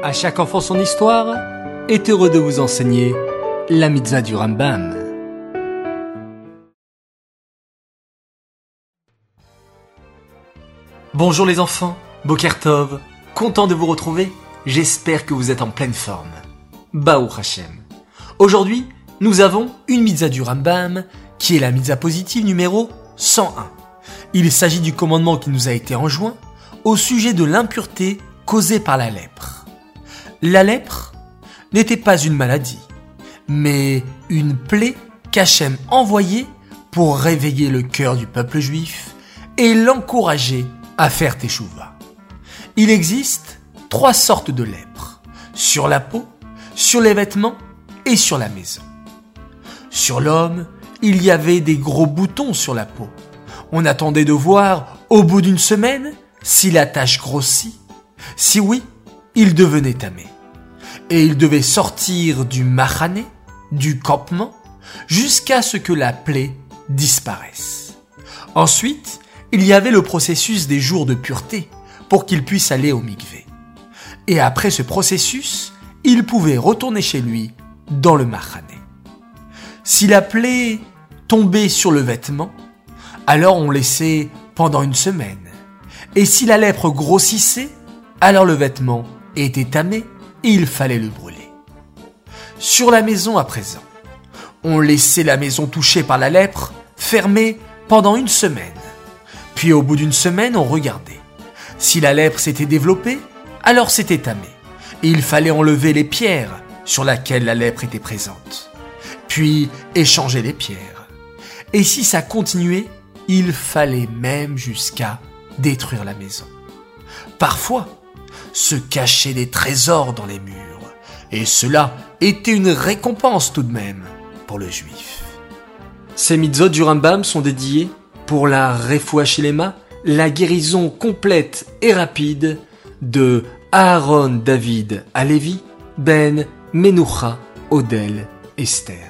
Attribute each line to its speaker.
Speaker 1: À chaque enfant son histoire est heureux de vous enseigner la mitzvah du Rambam. Bonjour les enfants, Bokertov, content de vous retrouver, j'espère que vous êtes en pleine forme. Baou Hashem. Aujourd'hui, nous avons une mitzvah du Rambam qui est la mitzvah positive numéro 101. Il s'agit du commandement qui nous a été enjoint au sujet de l'impureté causée par la lèpre. La lèpre n'était pas une maladie, mais une plaie qu'Hachem envoyait pour réveiller le cœur du peuple juif et l'encourager à faire teshuva. Il existe trois sortes de lèpre, sur la peau, sur les vêtements et sur la maison. Sur l'homme, il y avait des gros boutons sur la peau. On attendait de voir, au bout d'une semaine, si la tache grossit. Si oui, il devenait tamé. Et il devait sortir du mahané, du campement, jusqu'à ce que la plaie disparaisse. Ensuite, il y avait le processus des jours de pureté pour qu'il puisse aller au mikvé. Et après ce processus, il pouvait retourner chez lui dans le mahané. Si la plaie tombait sur le vêtement, alors on laissait pendant une semaine. Et si la lèpre grossissait, alors le vêtement était tamé il fallait le brûler. Sur la maison à présent, on laissait la maison touchée par la lèpre fermée pendant une semaine. Puis au bout d'une semaine, on regardait. Si la lèpre s'était développée, alors c'était tamé. Et il fallait enlever les pierres sur lesquelles la lèpre était présente. Puis échanger les pierres. Et si ça continuait, il fallait même jusqu'à détruire la maison. Parfois, se cacher des trésors dans les murs. Et cela était une récompense tout de même pour le juif. Ces mitzvot du Rambam sont dédiés pour la Refuachilema, la guérison complète et rapide de Aaron David Alevi, Ben Menucha Odel Esther.